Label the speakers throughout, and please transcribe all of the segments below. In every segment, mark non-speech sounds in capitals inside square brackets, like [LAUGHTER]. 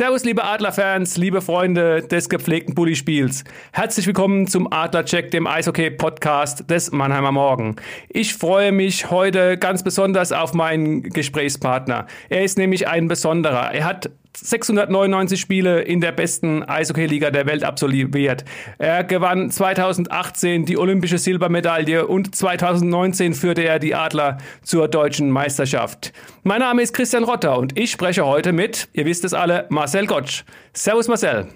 Speaker 1: Servus, liebe Adlerfans, liebe Freunde des gepflegten Bulli-Spiels. Herzlich willkommen zum Adlercheck, dem Eishockey-Podcast des Mannheimer Morgen. Ich freue mich heute ganz besonders auf meinen Gesprächspartner. Er ist nämlich ein Besonderer. Er hat 699 Spiele in der besten Eishockey-Liga der Welt absolviert. Er gewann 2018 die olympische Silbermedaille und 2019 führte er die Adler zur deutschen Meisterschaft. Mein Name ist Christian Rotter und ich spreche heute mit, ihr wisst es alle, Marcel Gottsch. Servus Marcel.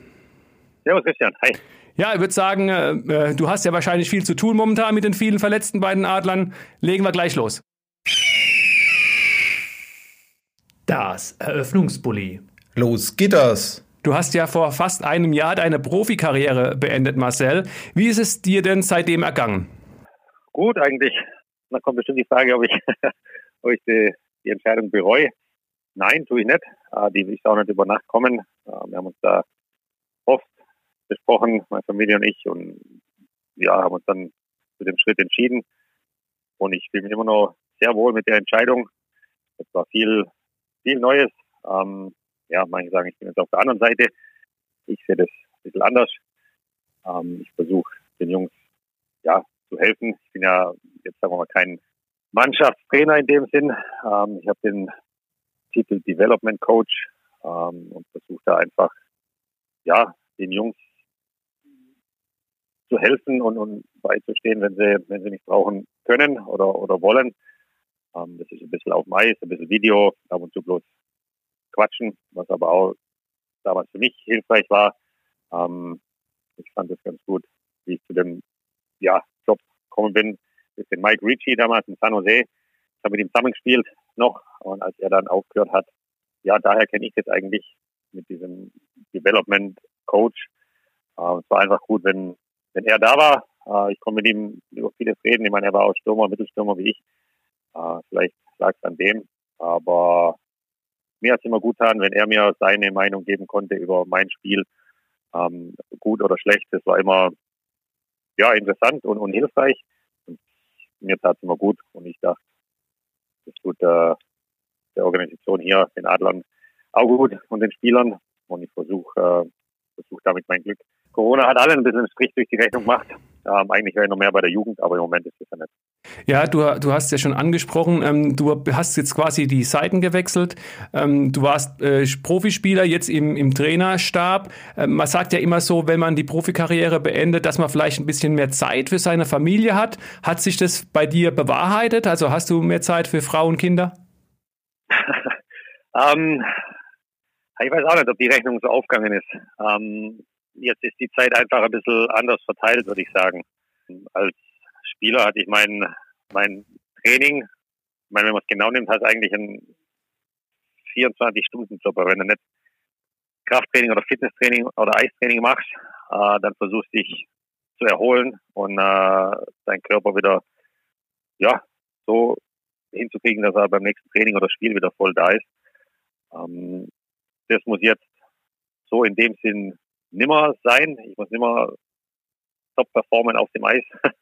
Speaker 2: Servus Christian, hi.
Speaker 1: Ja, ich würde sagen, äh, äh, du hast ja wahrscheinlich viel zu tun momentan mit den vielen Verletzten bei den Adlern. Legen wir gleich los. Das Eröffnungsbully.
Speaker 3: Los geht das!
Speaker 1: Du hast ja vor fast einem Jahr deine Profikarriere beendet, Marcel. Wie ist es dir denn seitdem ergangen?
Speaker 2: Gut, eigentlich. Da kommt bestimmt die Frage, ob ich, [LAUGHS] ob ich die, die Entscheidung bereue. Nein, tue ich nicht. Ah, die will ich auch nicht über Nacht kommen. Ah, wir haben uns da oft besprochen, meine Familie und ich, und ja, haben uns dann zu dem Schritt entschieden. Und ich fühle mich immer noch sehr wohl mit der Entscheidung. Es war viel, viel Neues. Ähm, ja, manche sagen, ich bin jetzt auf der anderen Seite. Ich sehe das ein bisschen anders. Ähm, ich versuche den Jungs ja zu helfen. Ich bin ja jetzt sagen wir mal kein Mannschaftstrainer in dem Sinn. Ähm, ich habe den Titel Development Coach ähm, und versuche da einfach ja den Jungs zu helfen und, und beizustehen, wenn sie wenn sie mich brauchen können oder oder wollen. Ähm, das ist ein bisschen auf Mais, ein bisschen Video, ab und zu bloß quatschen, was aber auch damals für mich hilfreich war. Ähm, ich fand es ganz gut, wie ich zu dem ja, Job gekommen bin. Mit dem Mike Ricci damals in San Jose. Ich habe mit ihm zusammengespielt noch und als er dann aufgehört hat, ja, daher kenne ich jetzt eigentlich mit diesem Development Coach. Äh, es war einfach gut, wenn, wenn er da war. Äh, ich konnte mit ihm über vieles reden. Ich meine, er war auch Stürmer, Mittelstürmer wie ich. Äh, vielleicht lag es an dem. Aber mir hat es immer gut getan, wenn er mir seine Meinung geben konnte über mein Spiel, ähm, gut oder schlecht. Das war immer ja interessant und, und hilfreich. Und mir tat es immer gut und ich dachte, das tut äh, der Organisation hier, den Adlern, auch gut und den Spielern. Und ich versuche äh, versuch damit mein Glück. Corona hat allen ein bisschen Strich durch die Rechnung gemacht. Ähm, eigentlich wäre ich noch mehr bei der Jugend, aber im Moment ist das ja nicht.
Speaker 1: Ja, du, du hast ja schon angesprochen, ähm, du hast jetzt quasi die Seiten gewechselt. Ähm, du warst äh, Profispieler, jetzt im, im Trainerstab. Ähm, man sagt ja immer so, wenn man die Profikarriere beendet, dass man vielleicht ein bisschen mehr Zeit für seine Familie hat. Hat sich das bei dir bewahrheitet? Also hast du mehr Zeit für Frau und Kinder? [LAUGHS]
Speaker 2: ähm, ich weiß auch nicht, ob die Rechnung so aufgegangen ist. Jetzt ist die Zeit einfach ein bisschen anders verteilt, würde ich sagen. Als Spieler hatte ich mein, mein Training, ich meine, wenn man es genau nimmt, hat es eigentlich ein 24-Stunden-Job, aber wenn du nicht Krafttraining oder Fitnesstraining oder Eistraining machst, äh, dann versuchst du dich zu erholen und äh, deinen Körper wieder ja so hinzukriegen, dass er beim nächsten Training oder Spiel wieder voll da ist. Ähm, das muss jetzt so in dem Sinn nimmer sein. Ich muss nimmer top performen auf dem Eis. [LAUGHS]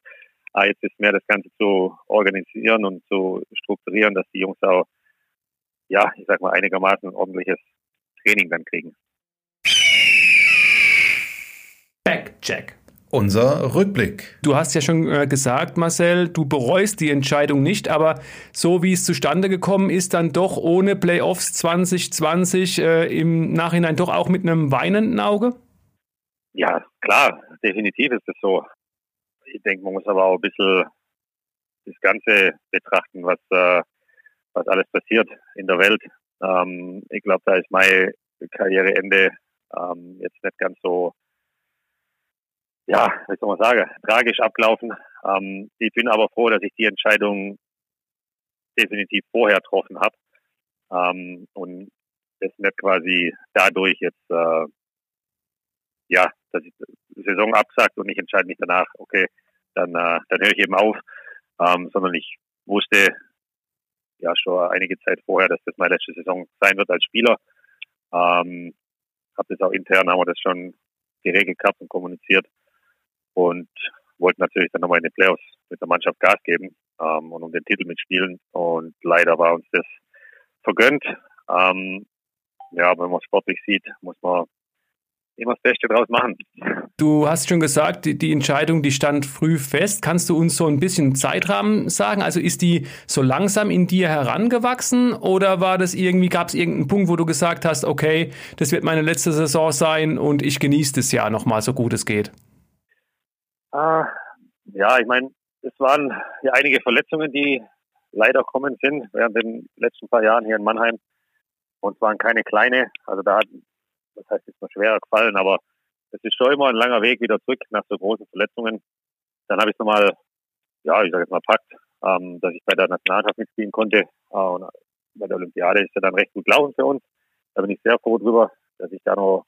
Speaker 2: ah, jetzt ist mehr das Ganze zu organisieren und zu strukturieren, dass die Jungs auch, ja, ich sag mal, einigermaßen ein ordentliches Training dann kriegen.
Speaker 3: Backcheck. Unser Rückblick.
Speaker 1: Du hast ja schon äh, gesagt, Marcel, du bereust die Entscheidung nicht, aber so wie es zustande gekommen ist, dann doch ohne Playoffs 2020 äh, im Nachhinein doch auch mit einem weinenden Auge?
Speaker 2: Ja, klar, definitiv ist es so. Ich denke, man muss aber auch ein bisschen das Ganze betrachten, was, äh, was alles passiert in der Welt. Ähm, ich glaube, da ist mein Karriereende ähm, jetzt nicht ganz so ja, wie soll man sagen, tragisch abgelaufen. Ähm, ich bin aber froh, dass ich die Entscheidung definitiv vorher getroffen habe ähm, und es nicht quasi dadurch jetzt äh, ja, dass ich die Saison absagt und ich entscheide mich danach, okay, dann, äh, dann höre ich eben auf, ähm, sondern ich wusste ja schon einige Zeit vorher, dass das meine letzte Saison sein wird als Spieler. Ähm, habe das auch intern, haben wir das schon geregelt gehabt und kommuniziert und wollten natürlich dann nochmal in den Playoffs mit der Mannschaft Gas geben ähm, und um den Titel mitspielen. Und leider war uns das vergönnt. Ähm, ja, wenn man sportlich sieht, muss man immer das Beste draus machen.
Speaker 1: Du hast schon gesagt, die, Entscheidung, die stand früh fest. Kannst du uns so ein bisschen Zeitrahmen sagen? Also ist die so langsam in dir herangewachsen oder war das irgendwie, gab es irgendeinen Punkt, wo du gesagt hast, okay, das wird meine letzte Saison sein und ich genieße das Jahr nochmal so gut es geht?
Speaker 2: Ah, ja, ich meine, es waren ja einige Verletzungen, die leider kommen sind während den letzten paar Jahren hier in Mannheim. Und es waren keine kleine. Also da hat das heißt, ist mir schwerer gefallen, aber es ist schon immer ein langer Weg wieder zurück nach so großen Verletzungen. Dann habe ich es nochmal, ja, ich sage jetzt mal packt, ähm, dass ich bei der Nationalmannschaft mitspielen konnte. Äh, und bei der Olympiade ist ja dann recht gut gelaufen für uns. Da bin ich sehr froh drüber, dass ich da noch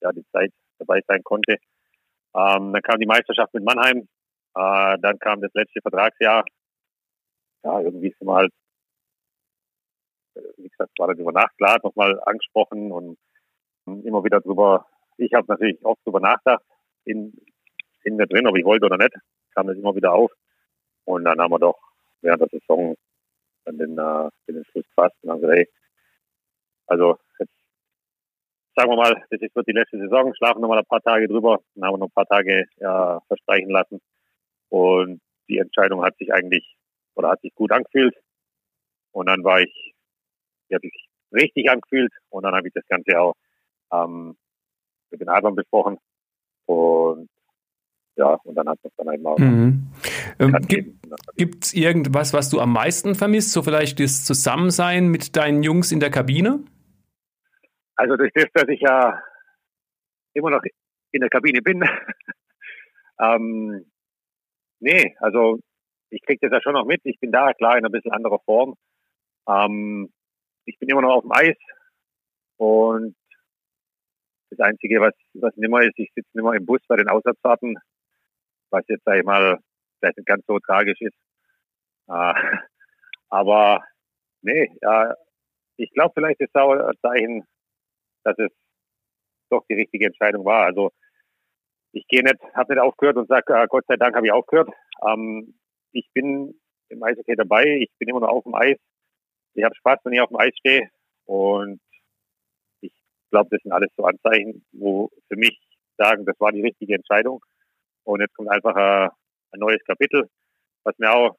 Speaker 2: ja, die Zeit dabei sein konnte. Ähm, dann kam die Meisterschaft mit Mannheim. Äh, dann kam das letzte Vertragsjahr. Ja, irgendwie sind wir halt, äh, wie gesagt, war dann über Nacht klar nochmal angesprochen und immer wieder drüber, ich habe natürlich oft drüber nachgedacht, in, in mir drin, ob ich wollte oder nicht, kam das immer wieder auf. Und dann haben wir doch während der Saison dann den, äh, den Schluss gefasst und haben gesagt, hey, also jetzt sagen wir mal, das ist wird die letzte Saison, schlafen noch mal ein paar Tage drüber, dann haben wir noch ein paar Tage ja, verstreichen lassen. Und die Entscheidung hat sich eigentlich oder hat sich gut angefühlt. Und dann war ich, die hat sich richtig angefühlt und dann habe ich das Ganze auch ähm, mit den Adlern besprochen. Und ja, und dann hat man dann einmal. Mhm.
Speaker 1: Ähm, Gibt es irgendwas, was du am meisten vermisst? So vielleicht das Zusammensein mit deinen Jungs in der Kabine?
Speaker 2: Also durch das, dass ich ja immer noch in der Kabine bin. [LAUGHS] ähm, nee, also ich kriege das ja schon noch mit. Ich bin da, klar, in ein bisschen anderer Form. Ähm, ich bin immer noch auf dem Eis und das Einzige, was, was nimmer ist, ich sitze nimmer im Bus bei den Auswärtsfahrten, was jetzt, sag ich mal, vielleicht nicht ganz so tragisch ist. Äh, [LAUGHS] aber nee, ja, ich glaube, vielleicht ist auch ein Zeichen, dass es doch die richtige Entscheidung war. Also ich gehe nicht, habe nicht aufgehört und sage, äh, Gott sei Dank habe ich aufgehört. Ähm, ich bin im Eishockey dabei, ich bin immer noch auf dem Eis. Ich habe Spaß, wenn ich auf dem Eis stehe. Und glaube, das sind alles so Anzeichen, wo für mich sagen, das war die richtige Entscheidung. Und jetzt kommt einfach ein, ein neues Kapitel, was mir auch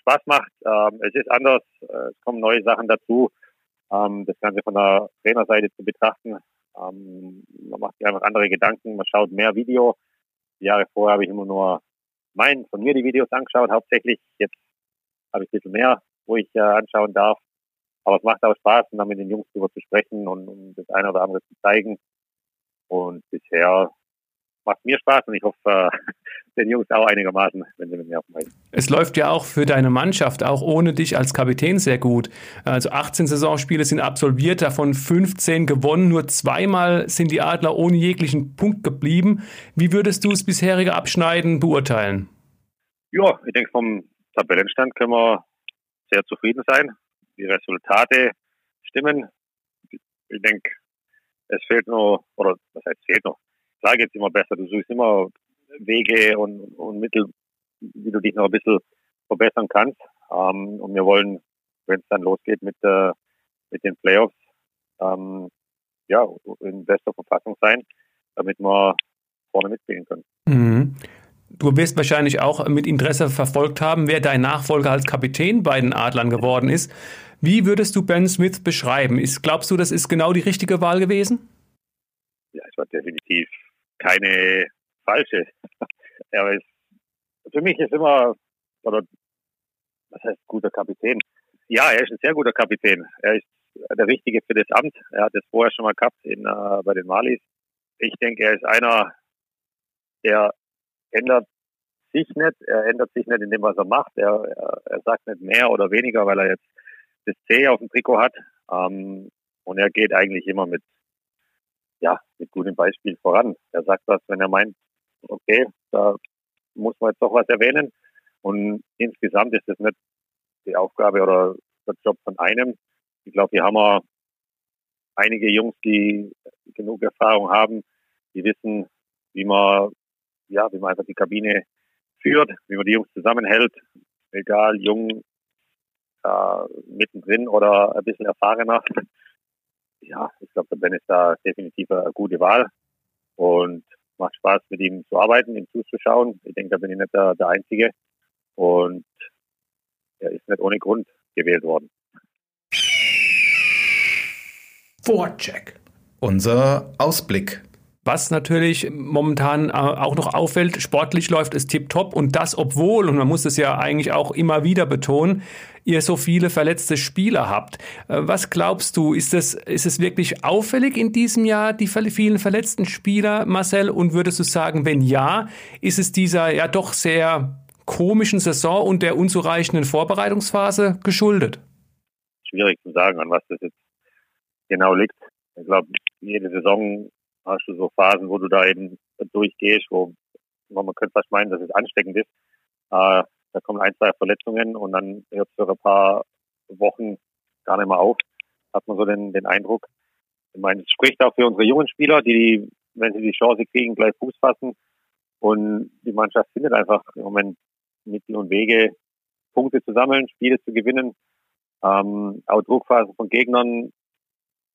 Speaker 2: Spaß macht. Ähm, es ist anders, äh, es kommen neue Sachen dazu. Ähm, das Ganze von der Trainerseite zu betrachten. Ähm, man macht sich einfach andere Gedanken, man schaut mehr Video. Die Jahre vorher habe ich immer nur mein, von mir die Videos angeschaut, hauptsächlich. Jetzt habe ich ein bisschen mehr, wo ich äh, anschauen darf. Aber es macht auch Spaß, dann mit den Jungs darüber zu sprechen und, und das eine oder andere zu zeigen. Und bisher macht mir Spaß und ich hoffe, äh, [LAUGHS] den Jungs auch einigermaßen, wenn sie mit mir auf dem
Speaker 1: Es läuft ja auch für deine Mannschaft, auch ohne dich als Kapitän sehr gut. Also 18 Saisonspiele sind absolviert, davon 15 gewonnen, nur zweimal sind die Adler ohne jeglichen Punkt geblieben. Wie würdest du das bisherige Abschneiden beurteilen?
Speaker 2: Ja, ich denke, vom Tabellenstand können wir sehr zufrieden sein die Resultate stimmen. Ich denke, es fehlt noch, oder was heißt fehlt noch? Klar geht es immer besser. Du suchst immer Wege und, und Mittel, wie du dich noch ein bisschen verbessern kannst. Ähm, und wir wollen, wenn es dann losgeht mit, äh, mit den Playoffs, ähm, ja, in bester Verfassung sein, damit wir vorne mitspielen können.
Speaker 1: Mhm. Du wirst wahrscheinlich auch mit Interesse verfolgt haben, wer dein Nachfolger als Kapitän bei den Adlern geworden ist. Wie würdest du Ben Smith beschreiben? Ist, glaubst du, das ist genau die richtige Wahl gewesen?
Speaker 2: Ja, es war definitiv keine falsche. [LAUGHS] er ist, für mich ist immer, oder was heißt guter Kapitän? Ja, er ist ein sehr guter Kapitän. Er ist der Richtige für das Amt. Er hat es vorher schon mal gehabt in, äh, bei den Malis. Ich denke, er ist einer er ändert sich nicht, er ändert sich nicht in dem, was er macht. Er, er, er sagt nicht mehr oder weniger, weil er jetzt das C auf dem Trikot hat. Ähm, und er geht eigentlich immer mit, ja, mit gutem Beispiel voran. Er sagt was, wenn er meint, okay, da muss man jetzt doch was erwähnen. Und insgesamt ist das nicht die Aufgabe oder der Job von einem. Ich glaube, hier haben wir einige Jungs, die genug Erfahrung haben, die wissen, wie man, ja, wie man einfach die Kabine führt, wie man die Jungs zusammenhält, egal jung, äh, mittendrin oder ein bisschen erfahrener. Ja, ich glaube, der Ben ist da definitiv eine gute Wahl und macht Spaß, mit ihm zu arbeiten, ihm zuzuschauen. Ich denke, da bin ich nicht der, der Einzige und er ist nicht ohne Grund gewählt worden.
Speaker 3: Vorcheck. Unser Ausblick.
Speaker 1: Was natürlich momentan äh, auch noch auffällt, sportlich läuft es tipptopp und das obwohl, und man muss es ja eigentlich auch immer wieder betonen, ihr so viele verletzte Spieler habt. Äh, was glaubst du, ist es, ist es wirklich auffällig in diesem Jahr, die vielen verletzten Spieler, Marcel? Und würdest du sagen, wenn ja, ist es dieser ja doch sehr komischen Saison und der unzureichenden Vorbereitungsphase geschuldet?
Speaker 2: Schwierig zu sagen, an was das jetzt genau liegt. Ich glaube, jede Saison hast du so Phasen, wo du da eben durchgehst, wo, man könnte fast meinen, dass es ansteckend ist. Äh, da kommen ein, zwei Verletzungen und dann hört es für ein paar Wochen gar nicht mehr auf. Hat man so den, den Eindruck. Ich meine, es spricht auch für unsere jungen Spieler, die, wenn sie die Chance kriegen, gleich Fuß fassen. Und die Mannschaft findet einfach im Moment Mittel und Wege, Punkte zu sammeln, Spiele zu gewinnen. Ähm, auch Druckphasen von Gegnern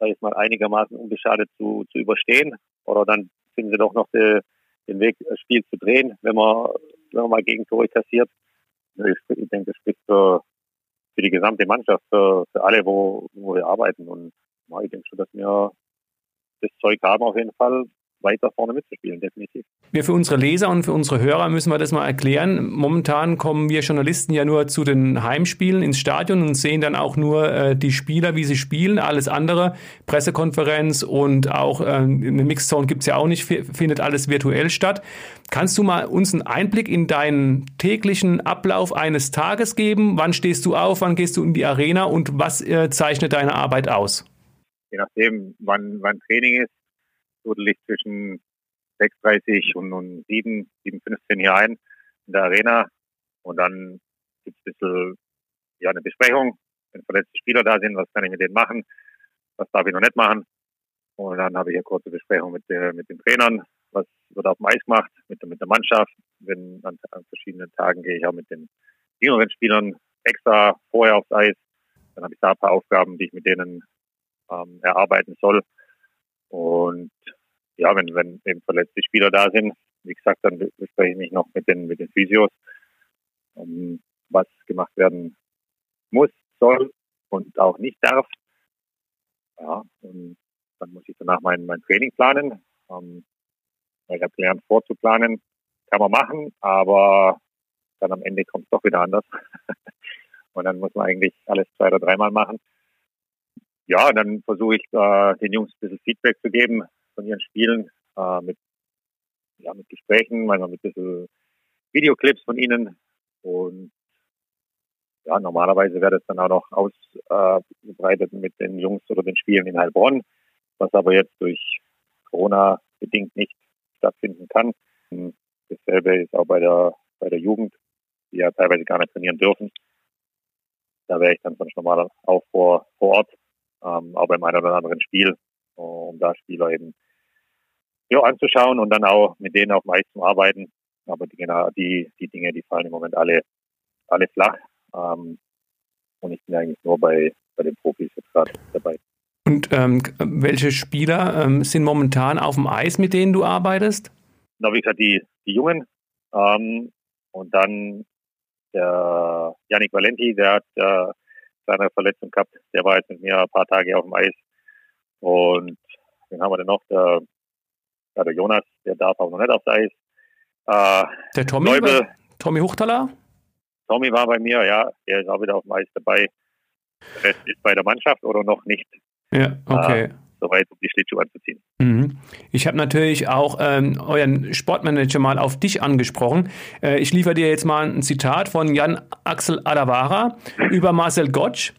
Speaker 2: sage ich mal, einigermaßen unbeschadet zu, zu überstehen. Oder dann finden sie doch noch die, den Weg, das Spiel zu drehen, wenn man, wenn man mal Gegentore kassiert. Ich, ich denke, das spricht für, für die gesamte Mannschaft, für, für alle, wo, wo wir arbeiten. Und ja, ich denke schon, dass wir das Zeug haben auf jeden Fall, weiter vorne mitzuspielen, definitiv.
Speaker 1: Wir für unsere Leser und für unsere Hörer müssen wir das mal erklären. Momentan kommen wir Journalisten ja nur zu den Heimspielen ins Stadion und sehen dann auch nur äh, die Spieler, wie sie spielen. Alles andere, Pressekonferenz und auch äh, eine Mixzone gibt es ja auch nicht, findet alles virtuell statt. Kannst du mal uns einen Einblick in deinen täglichen Ablauf eines Tages geben? Wann stehst du auf, wann gehst du in die Arena und was äh, zeichnet deine Arbeit aus?
Speaker 2: Je nachdem, wann, wann Training ist, Viertel liegt zwischen 6.30 und, und 7, 7.15 hier ein in der Arena. Und dann gibt es ein bisschen ja, eine Besprechung, wenn verletzte Spieler da sind, was kann ich mit denen machen, was darf ich noch nicht machen. Und dann habe ich eine kurze Besprechung mit, der, mit den Trainern, was wird auf dem Eis gemacht, mit, mit der Mannschaft. Wenn an, an verschiedenen Tagen gehe ich auch mit den jüngeren Spielern extra vorher aufs Eis. Dann habe ich da ein paar Aufgaben, die ich mit denen ähm, erarbeiten soll. Und ja, wenn, wenn eben verletzte Spieler da sind, wie gesagt, dann bespreche ich mich noch mit den, mit den Physios, um, was gemacht werden muss, soll und auch nicht darf. Ja, und dann muss ich danach mein, mein Training planen. Ähm, ich habe gelernt, vorzuplanen, kann man machen, aber dann am Ende kommt es doch wieder anders. [LAUGHS] und dann muss man eigentlich alles zwei oder dreimal machen ja, dann versuche ich äh, den Jungs ein bisschen Feedback zu geben von ihren Spielen, äh, mit, ja, mit Gesprächen, manchmal mit ein bisschen Videoclips von ihnen. Und ja, normalerweise wäre das dann auch noch ausgebreitet äh, mit den Jungs oder den Spielen in Heilbronn, was aber jetzt durch Corona bedingt nicht stattfinden kann. Dasselbe ist auch bei der, bei der Jugend, die ja teilweise gar nicht trainieren dürfen. Da wäre ich dann sonst normal auch vor, vor Ort ähm, auch beim einen oder anderen Spiel, um da Spieler eben ja, anzuschauen und dann auch mit denen auf dem Eis zu arbeiten. Aber die, genau, die, die Dinge, die fallen im Moment alle, alle flach. Ähm, und ich bin eigentlich nur bei, bei den Profis jetzt gerade dabei.
Speaker 1: Und ähm, welche Spieler ähm, sind momentan auf dem Eis, mit denen du arbeitest?
Speaker 2: Na, wie gesagt, die, die Jungen. Ähm, und dann der Yannick Valenti, der hat äh, kleine Verletzung gehabt. Der war jetzt mit mir ein paar Tage auf dem Eis. Und den haben wir denn noch? Der, ja, der Jonas, der darf auch noch nicht aufs Eis.
Speaker 1: Äh, der Tommy? Leubel, Tommy Huchtaler?
Speaker 2: Tommy war bei mir, ja. Der ist auch wieder auf dem Eis dabei. Der Rest ist bei der Mannschaft oder noch nicht.
Speaker 1: Ja, okay. Äh,
Speaker 2: soweit, um die Schlittschuhe anzuziehen.
Speaker 1: Mhm. Ich habe natürlich auch ähm, euren Sportmanager mal auf dich angesprochen. Äh, ich liefere dir jetzt mal ein Zitat von Jan Axel Alavara [LAUGHS] über Marcel Gottsch.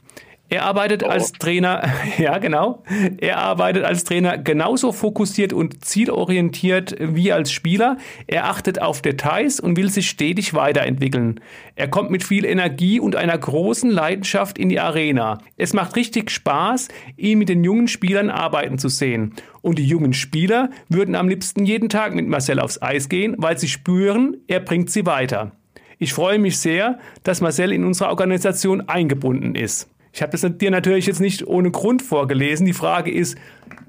Speaker 1: Er arbeitet oh. als Trainer, [LAUGHS] ja genau, er arbeitet als Trainer genauso fokussiert und zielorientiert wie als Spieler. Er achtet auf Details und will sich stetig weiterentwickeln. Er kommt mit viel Energie und einer großen Leidenschaft in die Arena. Es macht richtig Spaß, ihn mit den jungen Spielern arbeiten zu sehen. Und die jungen Spieler würden am liebsten jeden Tag mit Marcel aufs Eis gehen, weil sie spüren, er bringt sie weiter. Ich freue mich sehr, dass Marcel in unserer Organisation eingebunden ist. Ich habe das dir natürlich jetzt nicht ohne Grund vorgelesen. Die Frage ist,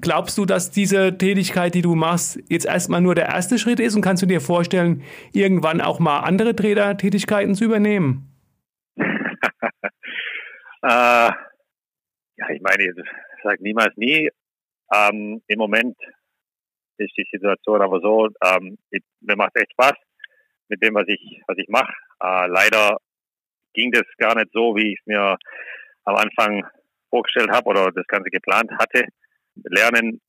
Speaker 1: glaubst du, dass diese Tätigkeit, die du machst, jetzt erstmal nur der erste Schritt ist und kannst du dir vorstellen, irgendwann auch mal andere Trainertätigkeiten zu übernehmen? [LAUGHS]
Speaker 2: äh, ja, ich meine, ich sage niemals nie. Ähm, Im Moment ist die Situation aber so, ähm, ich, mir macht echt Spaß mit dem, was ich, was ich mache. Äh, leider ging das gar nicht so, wie ich es mir am Anfang vorgestellt habe oder das Ganze geplant hatte. Lernen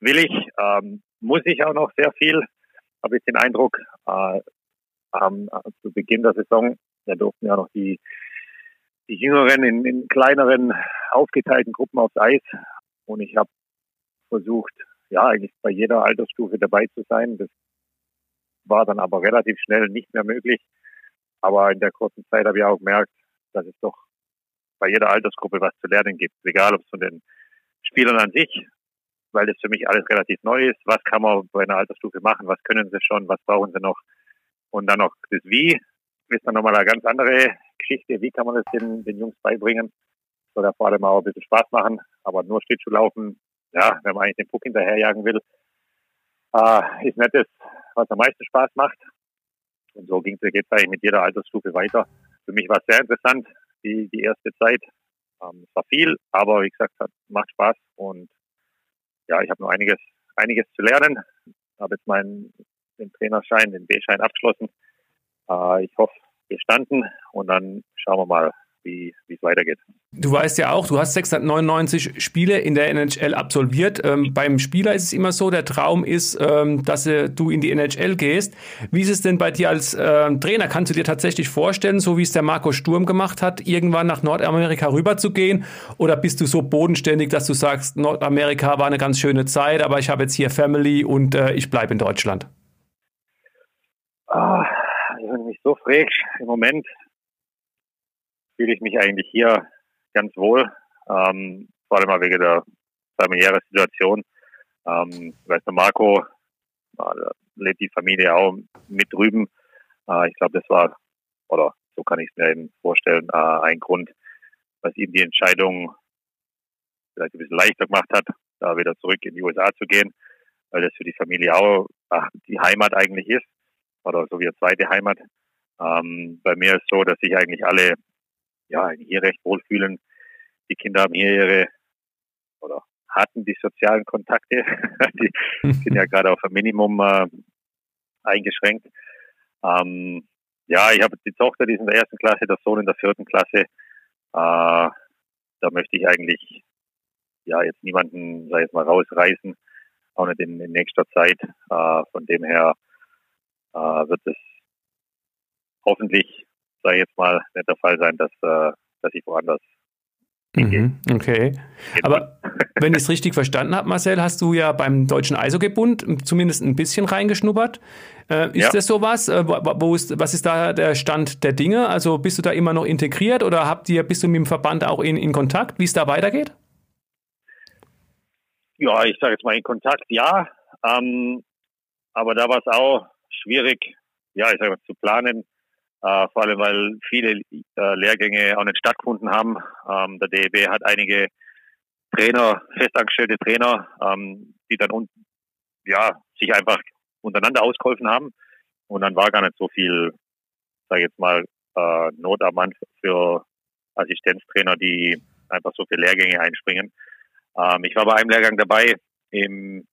Speaker 2: will ich, ähm, muss ich auch noch sehr viel, habe ich den Eindruck. Äh, ähm, zu Beginn der Saison, da durften ja noch die, die Jüngeren in, in kleineren, aufgeteilten Gruppen aufs Eis. Und ich habe versucht, ja, eigentlich bei jeder Altersstufe dabei zu sein. Das war dann aber relativ schnell nicht mehr möglich. Aber in der kurzen Zeit habe ich auch gemerkt, dass es doch bei jeder Altersgruppe was zu lernen gibt, egal ob es von den Spielern an sich, weil das für mich alles relativ neu ist. Was kann man bei einer Altersstufe machen? Was können sie schon? Was brauchen sie noch? Und dann noch das Wie ist dann nochmal eine ganz andere Geschichte. Wie kann man das den, den Jungs beibringen? Soll ja vor allem auch ein bisschen Spaß machen, aber nur Schlittschuh laufen, ja, wenn man eigentlich den Puck hinterherjagen will, äh, ist nicht das, was am meisten Spaß macht. Und so ging es eigentlich mit jeder Altersstufe weiter. Für mich war es sehr interessant, die, die erste Zeit. Ähm, es war viel, aber wie gesagt, hat, macht Spaß und ja, ich habe noch einiges, einiges zu lernen. Habe jetzt meinen den Trainerschein, den B-Schein abgeschlossen. Äh, ich hoffe, bestanden und dann schauen wir mal, wie es weitergeht.
Speaker 1: Du weißt ja auch, du hast 699 Spiele in der NHL absolviert. Ähm, beim Spieler ist es immer so, der Traum ist, ähm, dass äh, du in die NHL gehst. Wie ist es denn bei dir als äh, Trainer? Kannst du dir tatsächlich vorstellen, so wie es der Marco Sturm gemacht hat, irgendwann nach Nordamerika rüber zu gehen? Oder bist du so bodenständig, dass du sagst, Nordamerika war eine ganz schöne Zeit, aber ich habe jetzt hier Family und äh, ich bleibe in Deutschland?
Speaker 2: Ah, wenn du mich so fragst, im Moment fühle ich mich eigentlich hier ganz wohl, ähm, vor allem wegen der familiären Situation. Ähm, weißt du, Marco äh, lebt die Familie auch mit drüben. Äh, ich glaube, das war, oder so kann ich es mir eben vorstellen, äh, ein Grund, was ihm die Entscheidung vielleicht ein bisschen leichter gemacht hat, da wieder zurück in die USA zu gehen, weil das für die Familie auch ach, die Heimat eigentlich ist, oder so wie eine zweite Heimat. Ähm, bei mir ist so, dass ich eigentlich alle ja, hier recht wohlfühlen. Die Kinder haben hier ihre oder hatten die sozialen Kontakte. [LAUGHS] die sind ja gerade auf ein Minimum äh, eingeschränkt. Ähm, ja, ich habe die Tochter, die ist in der ersten Klasse, der Sohn in der vierten Klasse. Äh, da möchte ich eigentlich ja jetzt niemanden, sag ich mal, rausreißen, auch nicht in, in nächster Zeit. Äh, von dem her äh, wird es hoffentlich sage ich jetzt mal, nicht der Fall sein, dass, äh, dass ich woanders
Speaker 1: Mhm, okay. Aber [LAUGHS] wenn ich es richtig verstanden habe, Marcel, hast du ja beim Deutschen Eishockeybund zumindest ein bisschen reingeschnuppert. Äh, ist ja. das sowas? Äh, wo ist, was ist da der Stand der Dinge? Also bist du da immer noch integriert oder habt ihr, bist du mit dem Verband auch in, in Kontakt, wie es da weitergeht?
Speaker 2: Ja, ich sage jetzt mal in Kontakt, ja. Ähm, aber da war es auch schwierig, ja, ich sage mal, zu planen, äh, vor allem weil viele äh, Lehrgänge auch nicht stattgefunden haben. Ähm, der DEB hat einige Trainer, festangestellte Trainer, ähm, die dann un ja, sich einfach untereinander ausgeholfen haben. Und dann war gar nicht so viel, sage ich jetzt mal, äh, Not am Mann für Assistenztrainer, die einfach so viele Lehrgänge einspringen. Ähm, ich war bei einem Lehrgang dabei im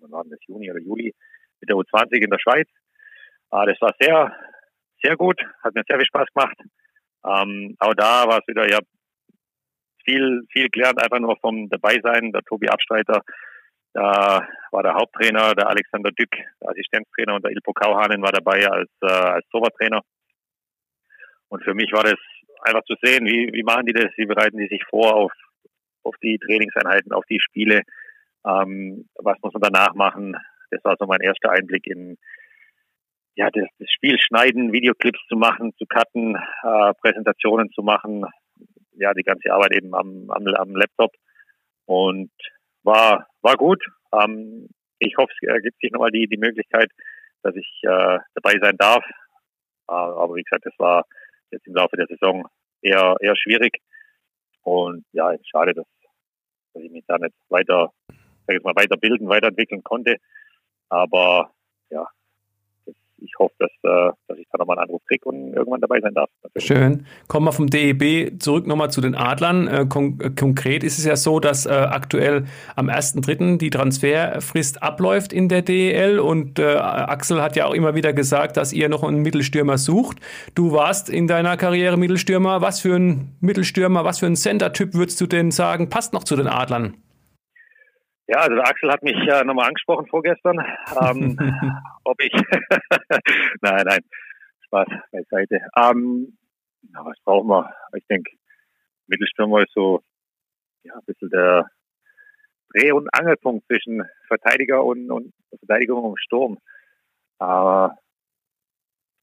Speaker 2: wann war das, Juni oder Juli mit der U20 in der Schweiz. Äh, das war sehr sehr gut, hat mir sehr viel Spaß gemacht. Ähm, auch da war es wieder, ja, viel, viel gelernt, einfach nur vom Dabeisein. Der Tobi Abstreiter, da war der Haupttrainer, der Alexander Dück, der Assistenztrainer und der Ilpo Kauhanen war dabei als, äh, als Torwarttrainer. Und für mich war das einfach zu sehen, wie, wie machen die das, wie bereiten die sich vor auf, auf die Trainingseinheiten, auf die Spiele, ähm, was muss man danach machen. Das war so mein erster Einblick in ja, das, das Spiel schneiden, Videoclips zu machen, zu cutten, äh, Präsentationen zu machen, ja, die ganze Arbeit eben am, am, am Laptop. Und war, war gut. Ähm, ich hoffe, es ergibt sich nochmal die, die Möglichkeit, dass ich äh, dabei sein darf. Äh, aber wie gesagt, das war jetzt im Laufe der Saison eher, eher schwierig. Und ja, schade, dass, dass ich mich da nicht weiter, sag ich mal, weiterbilden, weiterentwickeln konnte. Aber ja, ich hoffe, dass, äh, dass ich da nochmal einen Anruf kriege und irgendwann dabei sein darf.
Speaker 1: Natürlich. Schön. Kommen wir vom DEB zurück nochmal zu den Adlern. Äh, kon äh, konkret ist es ja so, dass aktuell am 1.3. die Transferfrist abläuft in der DEL und Axel hat ja auch immer wieder gesagt, dass ihr noch einen Mittelstürmer sucht. Du warst in deiner Karriere Mittelstürmer. Was für ein Mittelstürmer, was für ein Center-Typ würdest du denn sagen, passt noch zu den Adlern?
Speaker 2: Ja, also der Axel hat mich äh, nochmal angesprochen vorgestern, ähm, [LAUGHS] ob ich, [LAUGHS] nein, nein, Spaß beiseite. Ähm, na, was brauchen wir? Ich denke, Mittelstürmer ist so, ja, ein bisschen der Dreh- und Angelpunkt zwischen Verteidiger und, und Verteidigung und Sturm. Aber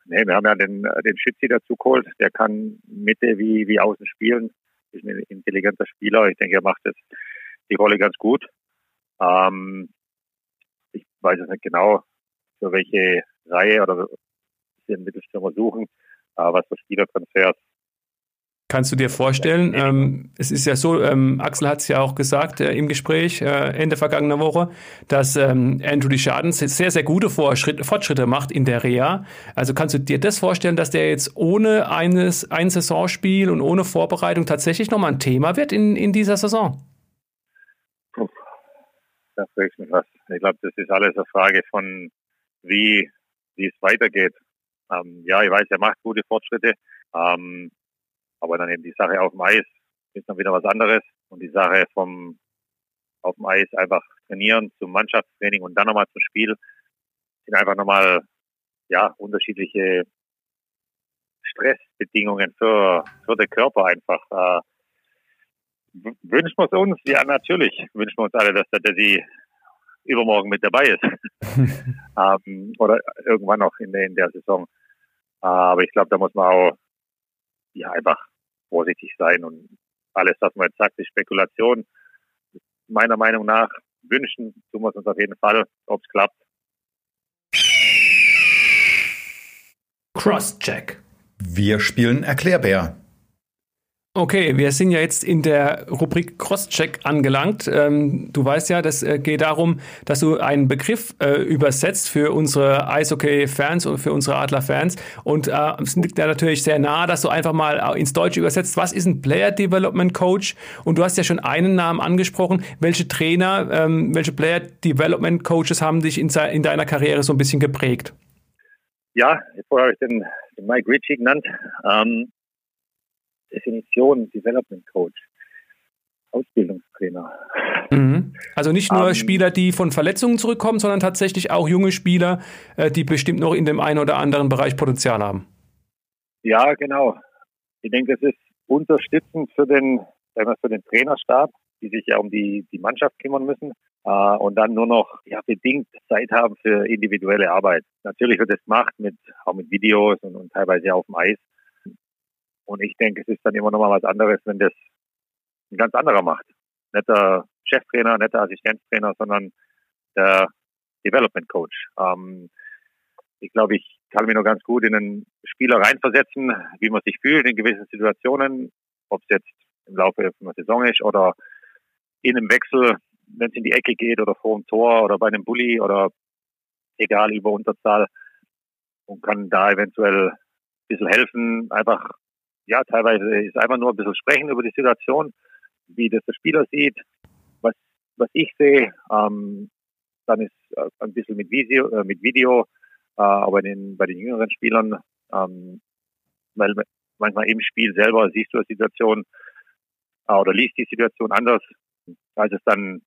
Speaker 2: nee, wir haben ja den, den Schützi dazu geholt, der kann Mitte wie, wie außen spielen, ist ein intelligenter Spieler. Ich denke, er macht jetzt die Rolle ganz gut. Ähm, ich weiß es nicht genau, für welche Reihe oder den Mittelstürmer suchen, äh, was für Spielertransfers
Speaker 1: Kannst du dir vorstellen, ähm, es ist ja so, ähm, Axel hat es ja auch gesagt äh, im Gespräch äh, Ende vergangener Woche, dass ähm, Andrew Deschardens sehr, sehr gute Fortschritte macht in der Reha. Also kannst du dir das vorstellen, dass der jetzt ohne eines, ein Saisonspiel und ohne Vorbereitung tatsächlich nochmal ein Thema wird in, in dieser Saison?
Speaker 2: Da fragst mich was. Ich glaube, das ist alles eine Frage von, wie, wie es weitergeht. Ähm, ja, ich weiß, er macht gute Fortschritte, ähm, aber dann eben die Sache auf dem Eis ist dann wieder was anderes und die Sache vom auf dem Eis einfach trainieren zum Mannschaftstraining und dann nochmal zum Spiel sind einfach nochmal ja unterschiedliche Stressbedingungen für für den Körper einfach. Äh, wünschen wir es uns? Ja, natürlich wünschen wir uns alle, dass der Desi übermorgen mit dabei ist. [LAUGHS] ähm, oder irgendwann noch in der, in der Saison. Aber ich glaube, da muss man auch ja, einfach vorsichtig sein und alles, was man jetzt sagt, ist Spekulation. Meiner Meinung nach wünschen tun wir es uns auf jeden Fall, ob es klappt.
Speaker 3: Crosscheck. Wir spielen Erklärbär.
Speaker 1: Okay, wir sind ja jetzt in der Rubrik Crosscheck angelangt. Ähm, du weißt ja, das äh, geht darum, dass du einen Begriff äh, übersetzt für unsere Eishockey-Fans und für unsere Adler-Fans. Und äh, es liegt da natürlich sehr nah, dass du einfach mal ins Deutsche übersetzt. Was ist ein Player Development Coach? Und du hast ja schon einen Namen angesprochen. Welche Trainer, ähm, welche Player Development Coaches haben dich in, in, deiner Karriere so ein bisschen geprägt?
Speaker 2: Ja, vorher habe ich den Mike Ritchie genannt. Ähm Definition Development Coach. Ausbildungstrainer.
Speaker 1: Mhm. Also nicht nur um, ähm, Spieler, die von Verletzungen zurückkommen, sondern tatsächlich auch junge Spieler, äh, die bestimmt noch in dem einen oder anderen Bereich Potenzial haben.
Speaker 2: Ja, genau. Ich denke, es ist unterstützend für den, für den Trainerstab, die sich ja um die, die Mannschaft kümmern müssen äh, und dann nur noch ja, bedingt Zeit haben für individuelle Arbeit. Natürlich wird es gemacht mit auch mit Videos und, und teilweise auf dem Eis. Und ich denke, es ist dann immer noch mal was anderes, wenn das ein ganz anderer macht. Nicht der Cheftrainer, nicht der Assistenztrainer, sondern der Development Coach. Ähm, ich glaube, ich kann mich noch ganz gut in einen Spieler reinversetzen, wie man sich fühlt in gewissen Situationen, ob es jetzt im Laufe einer Saison ist oder in einem Wechsel, wenn es in die Ecke geht oder vor dem Tor oder bei einem Bully oder egal über Unterzahl und kann da eventuell ein bisschen helfen, einfach ja, teilweise ist einfach nur ein bisschen sprechen über die Situation, wie das der Spieler sieht, was, was ich sehe. Ähm, dann ist äh, ein bisschen mit Video, äh, mit Video äh, aber den, bei den jüngeren Spielern, ähm, weil manchmal im Spiel selber siehst du eine Situation, äh, oder liest die Situation anders, als es dann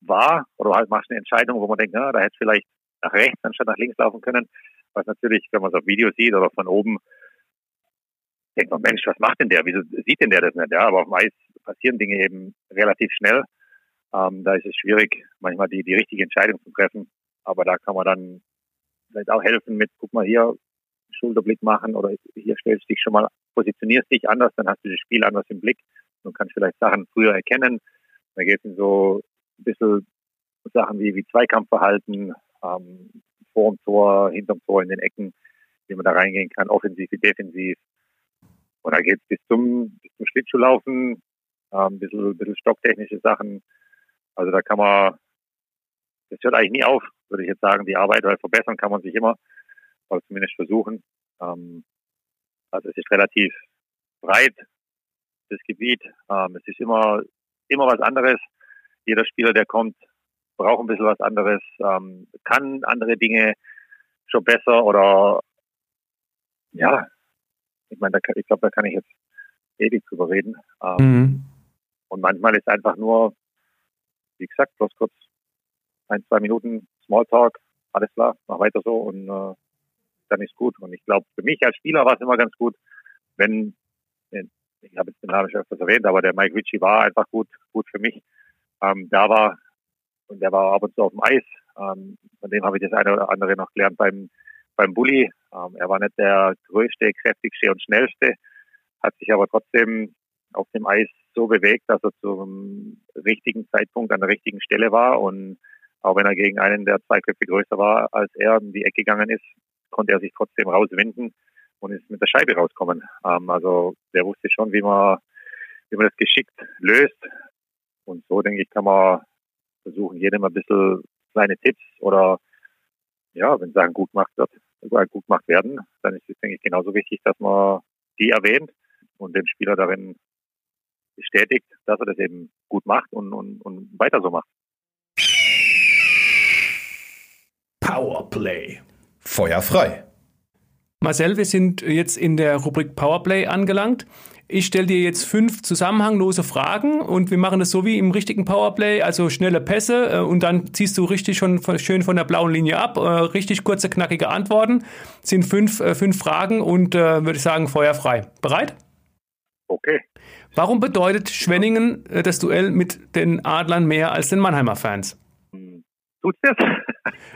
Speaker 2: war. Oder halt machst eine Entscheidung, wo man denkt, na, da hätte vielleicht nach rechts anstatt nach links laufen können. Was natürlich, wenn man es auf Video sieht oder von oben, denkt man, Mensch, was macht denn der? Wieso sieht denn der das nicht? Ja, aber auf dem Eis passieren Dinge eben relativ schnell. Ähm, da ist es schwierig, manchmal die, die richtige Entscheidung zu treffen. Aber da kann man dann vielleicht auch helfen mit, guck mal hier, Schulterblick machen oder hier stellst dich schon mal, positionierst dich anders, dann hast du das Spiel anders im Blick und kannst vielleicht Sachen früher erkennen. Da geht es in so ein bisschen Sachen wie, wie Zweikampfverhalten, ähm, vor dem Tor, hinterm Tor, in den Ecken, wie man da reingehen kann, offensiv wie defensiv. Und da geht es bis zum, bis zum Schlittschuhlaufen, ähm, ein bisschen, ein bisschen stocktechnische Sachen. Also da kann man, das hört eigentlich nie auf, würde ich jetzt sagen, die Arbeit, weil verbessern kann man sich immer, oder zumindest versuchen. Ähm, also es ist relativ breit, das Gebiet. Ähm, es ist immer, immer was anderes. Jeder Spieler, der kommt, braucht ein bisschen was anderes, ähm, kann andere Dinge schon besser oder ja, ich meine, da, ich glaube, da kann ich jetzt ewig drüber reden. Ähm, mhm. Und manchmal ist einfach nur, wie gesagt, bloß kurz ein, zwei Minuten Smalltalk, alles klar, mach weiter so und äh, dann ist gut. Und ich glaube, für mich als Spieler war es immer ganz gut, wenn, ich habe jetzt den Namen schon öfters erwähnt, aber der Mike Ritchie war einfach gut, gut für mich. Ähm, da war, und der war ab und zu auf dem Eis. Ähm, von dem habe ich das eine oder andere noch gelernt beim, beim Bulli. Ähm, er war nicht der größte, kräftigste und schnellste, hat sich aber trotzdem auf dem Eis so bewegt, dass er zum richtigen Zeitpunkt an der richtigen Stelle war. Und auch wenn er gegen einen, der zwei Köpfe größer war als er, in die Ecke gegangen ist, konnte er sich trotzdem rauswinden und ist mit der Scheibe rauskommen. Ähm, also der wusste schon, wie man, wie man das geschickt löst. Und so, denke ich, kann man versuchen, jedem ein bisschen kleine Tipps oder ja, wenn Sachen gut gemacht wird, gut gemacht werden, dann ist es, denke ich, genauso wichtig, dass man die erwähnt und den Spieler darin bestätigt, dass er das eben gut macht und, und, und weiter so macht.
Speaker 3: Powerplay. Feuer frei.
Speaker 1: Marcel, wir sind jetzt in der Rubrik Powerplay angelangt. Ich stelle dir jetzt fünf zusammenhanglose Fragen und wir machen das so wie im richtigen Powerplay, also schnelle Pässe äh, und dann ziehst du richtig schon schön von der blauen Linie ab. Äh, richtig kurze, knackige Antworten. Das sind fünf, äh, fünf Fragen und würde ich sagen, feuerfrei. Bereit?
Speaker 2: Okay.
Speaker 1: Warum bedeutet Schwenningen das Duell mit den Adlern mehr als den Mannheimer Fans?
Speaker 2: Tut's das?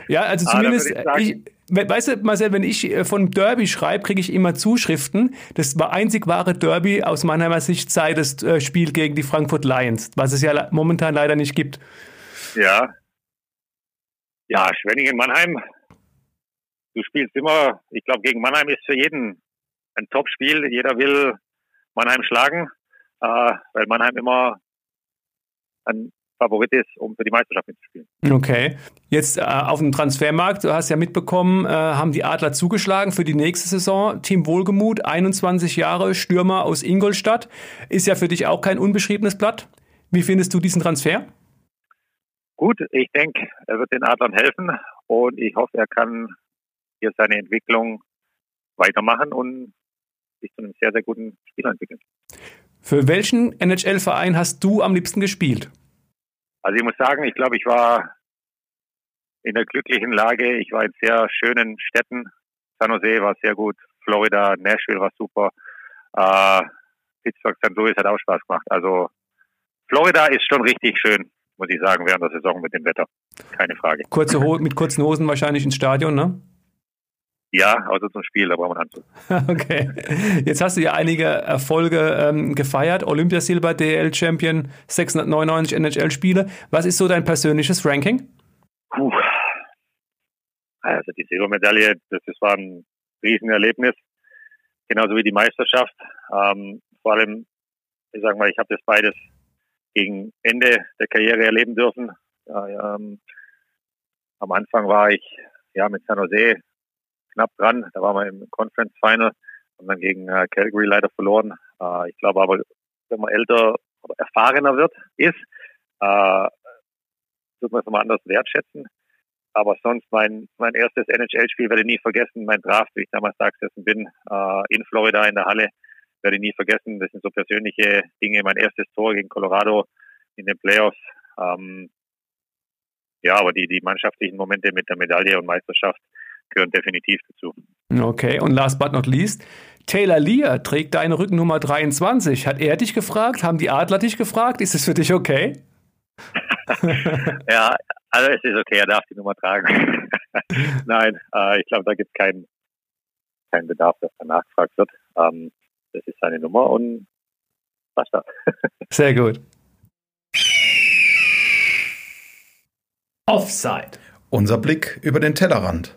Speaker 1: Ja, also ah, zumindest, ich, weißt du, Marcel, wenn ich äh, von Derby schreibe, kriege ich immer Zuschriften. Das war einzig wahre Derby aus Mannheimer Sicht sei das äh, Spiel gegen die Frankfurt Lions, was es ja momentan leider nicht gibt.
Speaker 2: Ja. Ja, Schwenningen-Mannheim. Du spielst immer, ich glaube, gegen Mannheim ist für jeden ein Top-Spiel. Jeder will Mannheim schlagen, äh, weil Mannheim immer ein Favorit ist, um für die Meisterschaft mitzuspielen.
Speaker 1: Okay. Jetzt äh, auf dem Transfermarkt, du hast ja mitbekommen, äh, haben die Adler zugeschlagen für die nächste Saison. Team Wohlgemut, 21 Jahre, Stürmer aus Ingolstadt. Ist ja für dich auch kein unbeschriebenes Blatt. Wie findest du diesen Transfer?
Speaker 2: Gut, ich denke, er wird den Adlern helfen und ich hoffe, er kann hier seine Entwicklung weitermachen und sich zu einem sehr, sehr guten Spieler entwickeln.
Speaker 1: Für welchen NHL-Verein hast du am liebsten gespielt?
Speaker 2: Also ich muss sagen, ich glaube, ich war in der glücklichen Lage. Ich war in sehr schönen Städten. San Jose war sehr gut, Florida, Nashville war super, äh, Pittsburgh, St. Louis hat auch Spaß gemacht. Also Florida ist schon richtig schön, muss ich sagen, während der Saison mit dem Wetter. Keine Frage.
Speaker 1: Kurze mit kurzen Hosen wahrscheinlich ins Stadion, ne?
Speaker 2: Ja, außer zum Spiel, da braucht man Anzug. [LAUGHS]
Speaker 1: Okay. Jetzt hast du ja einige Erfolge ähm, gefeiert. Olympiasilber, DL-Champion, 699 NHL-Spiele. Was ist so dein persönliches Ranking?
Speaker 2: Puh. Also die Silbermedaille, das, das war ein Riesenerlebnis. Genauso wie die Meisterschaft. Ähm, vor allem, ich sage mal, ich habe das beides gegen Ende der Karriere erleben dürfen. Ähm, am Anfang war ich ja mit San Jose knapp dran. Da waren wir im Conference Final und dann gegen äh, Calgary leider verloren. Äh, ich glaube aber, wenn man älter oder erfahrener wird, ist, äh, wird man es nochmal anders wertschätzen. Aber sonst mein, mein erstes NHL-Spiel werde ich nie vergessen. Mein Draft, wie ich damals da gesessen bin, äh, in Florida in der Halle, werde ich nie vergessen. Das sind so persönliche Dinge. Mein erstes Tor gegen Colorado in den Playoffs. Ähm, ja, aber die, die mannschaftlichen Momente mit der Medaille und Meisterschaft gehören definitiv dazu.
Speaker 1: Okay, und last but not least, Taylor Lear trägt deine Rückennummer 23. Hat er dich gefragt? Haben die Adler dich gefragt? Ist es für dich okay? [LAUGHS]
Speaker 2: ja, also es ist okay, er darf die Nummer tragen. [LAUGHS] Nein, äh, ich glaube, da gibt es keinen kein Bedarf, dass da nachgefragt wird. Ähm, das ist seine Nummer und basta. [LAUGHS]
Speaker 1: Sehr gut. Offside.
Speaker 3: Unser Blick über den Tellerrand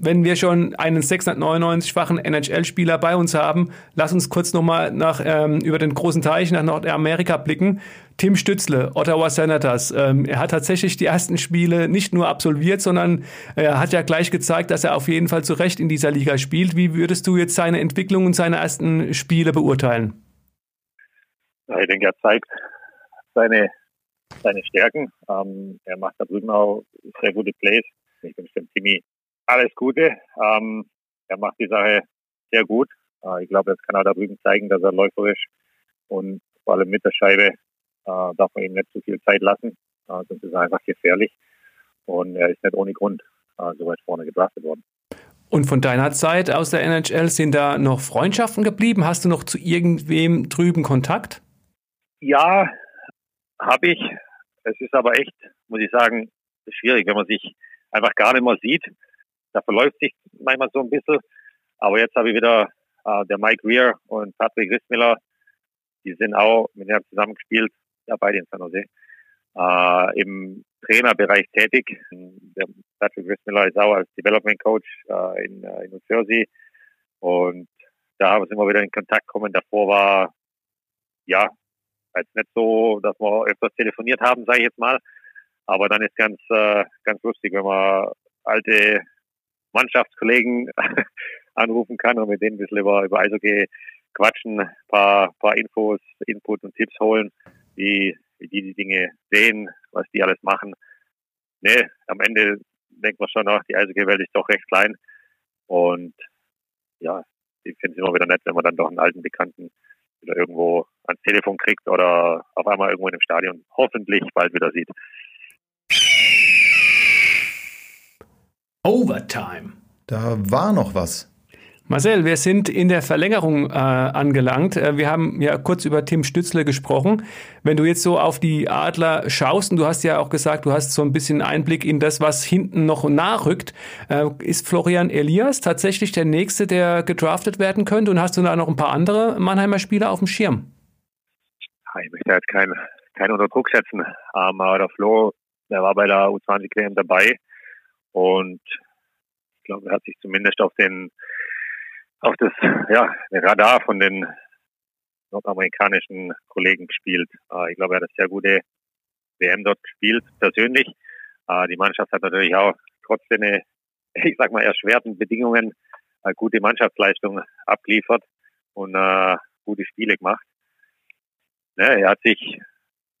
Speaker 1: wenn wir schon einen 699-fachen NHL-Spieler bei uns haben, lass uns kurz nochmal nach, ähm, über den großen Teich nach Nordamerika blicken. Tim Stützle, Ottawa Senators. Ähm, er hat tatsächlich die ersten Spiele nicht nur absolviert, sondern er hat ja gleich gezeigt, dass er auf jeden Fall zu Recht in dieser Liga spielt. Wie würdest du jetzt seine Entwicklung und seine ersten Spiele beurteilen?
Speaker 2: Ich denke, er zeigt seine, seine Stärken. Ähm, er macht da drüben auch sehr gute Plays. Ich wünsche dem Timmy alles Gute. Ähm, er macht die Sache sehr gut. Äh, ich glaube, jetzt kann er da drüben zeigen, dass er läuferisch und vor allem mit der Scheibe äh, darf man ihm nicht zu viel Zeit lassen, äh, sonst ist er einfach gefährlich. Und er ist nicht ohne Grund äh, so weit vorne gedraftet worden.
Speaker 1: Und von deiner Zeit aus der NHL sind da noch Freundschaften geblieben? Hast du noch zu irgendwem drüben Kontakt?
Speaker 2: Ja, habe ich. Es ist aber echt, muss ich sagen, schwierig, wenn man sich einfach gar nicht mehr sieht da verläuft sich manchmal so ein bisschen. Aber jetzt habe ich wieder äh, der Mike Weir und Patrick Rissmiller, die sind auch mit dem zusammengespielt, ja beide in San Jose, äh, im Trainerbereich tätig. Der Patrick Rissmiller ist auch als Development Coach äh, in, äh, in New Jersey und da sind wir wieder in Kontakt gekommen. Davor war ja jetzt nicht so, dass wir öfters telefoniert haben, sage ich jetzt mal. Aber dann ist ganz äh, ganz lustig, wenn man alte Mannschaftskollegen [LAUGHS] anrufen kann und mit denen ein bisschen über, über Eishockey quatschen, ein paar, paar Infos, Input und Tipps holen, wie, wie die die Dinge sehen, was die alles machen. Nee, am Ende denkt man schon, ach, die Eishockey-Welt ist doch recht klein. Und ja, ich finde es immer wieder nett, wenn man dann doch einen alten Bekannten wieder irgendwo ans Telefon kriegt oder auf einmal irgendwo in einem Stadion hoffentlich bald wieder sieht.
Speaker 1: Overtime.
Speaker 3: Da war noch was.
Speaker 1: Marcel, wir sind in der Verlängerung äh, angelangt. Äh, wir haben ja kurz über Tim Stützle gesprochen. Wenn du jetzt so auf die Adler schaust, und du hast ja auch gesagt, du hast so ein bisschen Einblick in das, was hinten noch nachrückt, äh, ist Florian Elias tatsächlich der Nächste, der gedraftet werden könnte? Und hast du da noch ein paar andere Mannheimer Spieler auf dem Schirm?
Speaker 2: Ich möchte jetzt keinen kein unter Druck setzen. Ähm, aber der Flo, der war bei der U20-WM dabei und ich glaube, er hat sich zumindest auf den, auf das, ja, Radar von den nordamerikanischen Kollegen gespielt. Äh, ich glaube, er hat eine sehr gute WM dort gespielt, persönlich. Äh, die Mannschaft hat natürlich auch trotz den, [LAUGHS] ich sag mal, erschwerten Bedingungen eine gute Mannschaftsleistung abgeliefert und äh, gute Spiele gemacht. Ja, er hat sich,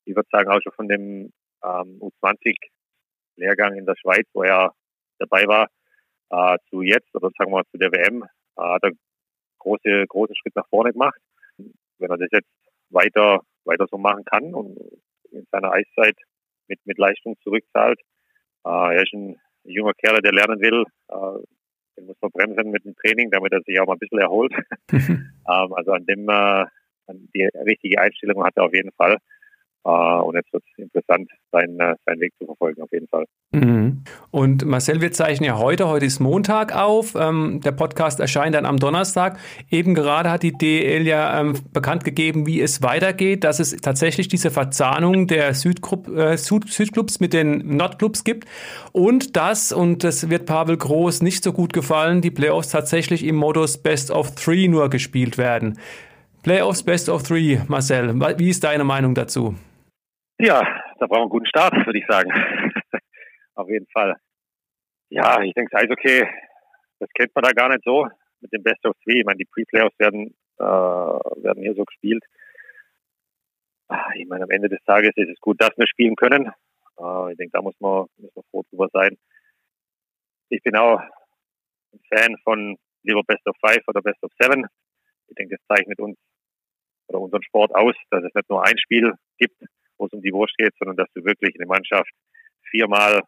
Speaker 2: ich würde sagen, auch schon von dem ähm, U20 Lehrgang in der Schweiz, wo er dabei war, äh, zu jetzt oder sagen wir mal zu der WM, äh, hat er große, großen Schritt nach vorne gemacht. Wenn er das jetzt weiter, weiter so machen kann und in seiner Eiszeit mit, mit Leistung zurückzahlt, äh, er ist ein junger Kerl, der lernen will, äh, den muss man bremsen mit dem Training, damit er sich auch mal ein bisschen erholt. [LAUGHS] ähm, also an dem, äh, an die richtige Einstellung hat er auf jeden Fall. Uh, und jetzt wird es interessant, seinen, äh, seinen Weg zu verfolgen, auf jeden Fall.
Speaker 1: Mhm. Und Marcel, wir zeichnen ja heute, heute ist Montag auf. Ähm, der Podcast erscheint dann am Donnerstag. Eben gerade hat die DL ja ähm, bekannt gegeben, wie es weitergeht, dass es tatsächlich diese Verzahnung der Südgrupp, äh, Süd, Südclubs mit den Nordclubs gibt. Und das, und das wird Pavel Groß nicht so gut gefallen, die Playoffs tatsächlich im Modus Best of Three nur gespielt werden. Playoffs Best of Three, Marcel, wie ist deine Meinung dazu?
Speaker 2: Ja, da brauchen wir einen guten Start, [LAUGHS] würde ich sagen. Auf jeden Fall. Ja, ich denke, Eishockey, das kennt man da gar nicht so mit dem Best of Three. Ich meine, die Pre-Playoffs werden, äh, werden hier so gespielt. Ah, ich meine, am Ende des Tages ist es gut, dass wir spielen können. Äh, ich denke, da muss man, muss man froh drüber sein. Ich bin auch ein Fan von lieber Best of Five oder Best of Seven. Ich denke, das zeichnet uns oder unseren Sport aus, dass es nicht nur ein Spiel gibt, wo es um die Wurst geht, sondern dass du wirklich eine Mannschaft viermal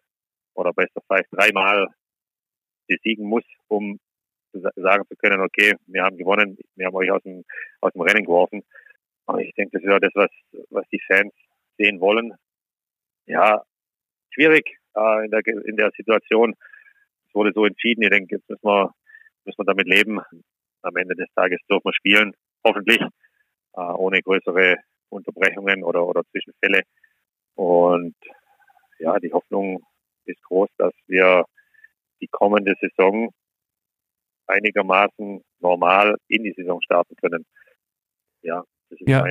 Speaker 2: oder besser vielleicht dreimal besiegen muss, um sagen zu können, okay, wir haben gewonnen, wir haben euch aus dem, aus dem Rennen geworfen. Aber ich denke, das ist ja das, was, was die Fans sehen wollen. Ja, schwierig äh, in, der, in der Situation. Es wurde so entschieden. Ich denke, jetzt müssen wir, müssen wir damit leben. Am Ende des Tages dürfen wir spielen, hoffentlich, äh, ohne größere Unterbrechungen oder, oder Zwischenfälle. Und ja, die Hoffnung ist groß, dass wir die kommende Saison einigermaßen normal in die Saison starten können.
Speaker 1: Ja, ja,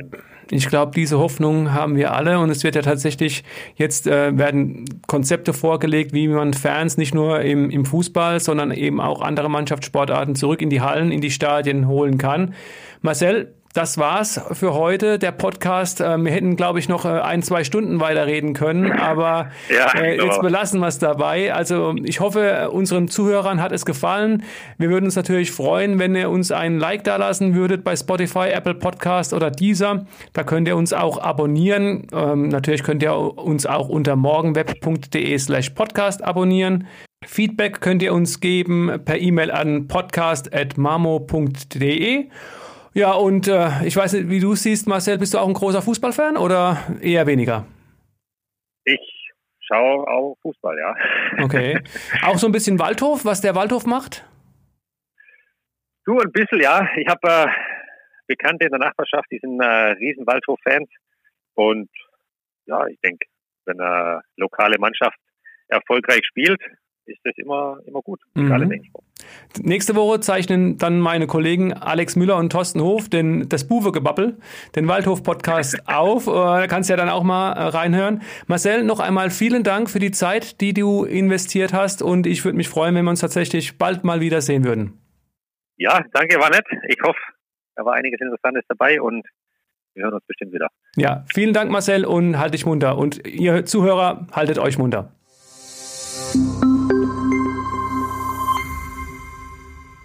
Speaker 1: ich glaube, diese Hoffnung haben wir alle und es wird ja tatsächlich jetzt äh, werden Konzepte vorgelegt, wie man Fans nicht nur im, im Fußball, sondern eben auch andere Mannschaftssportarten zurück in die Hallen, in die Stadien holen kann. Marcel, das war's für heute, der Podcast. Ähm, wir hätten, glaube ich, noch äh, ein, zwei Stunden weiterreden können, aber [LAUGHS] ja, äh, genau. jetzt belassen wir es dabei. Also ich hoffe, unseren Zuhörern hat es gefallen. Wir würden uns natürlich freuen, wenn ihr uns ein Like da lassen würdet bei Spotify, Apple Podcast oder Deezer. Da könnt ihr uns auch abonnieren. Ähm, natürlich könnt ihr uns auch unter morgenweb.de slash podcast abonnieren. Feedback könnt ihr uns geben per E-Mail an podcast.mamo.de. Ja, und äh, ich weiß nicht, wie du siehst, Marcel, bist du auch ein großer Fußballfan oder eher weniger?
Speaker 2: Ich schaue auch Fußball, ja.
Speaker 1: Okay. [LAUGHS] Auch so ein bisschen Waldhof, was der Waldhof macht?
Speaker 2: Du, ein bisschen, ja. Ich habe äh, Bekannte in der Nachbarschaft, die sind äh, riesen Waldhof-Fans. Und ja, ich denke, wenn eine lokale Mannschaft erfolgreich spielt, ist das immer, immer gut. Mhm.
Speaker 1: Nächste Woche zeichnen dann meine Kollegen Alex Müller und Thorsten Hof den, das Buwe-Gebabbel, den Waldhof-Podcast [LAUGHS] auf. Äh, da kannst du ja dann auch mal äh, reinhören. Marcel, noch einmal vielen Dank für die Zeit, die du investiert hast und ich würde mich freuen, wenn wir uns tatsächlich bald mal wieder sehen würden.
Speaker 2: Ja, danke, war nett. Ich hoffe, da war einiges Interessantes dabei und wir hören uns bestimmt wieder.
Speaker 1: Ja, vielen Dank, Marcel, und halt dich munter. Und ihr Zuhörer, haltet euch munter.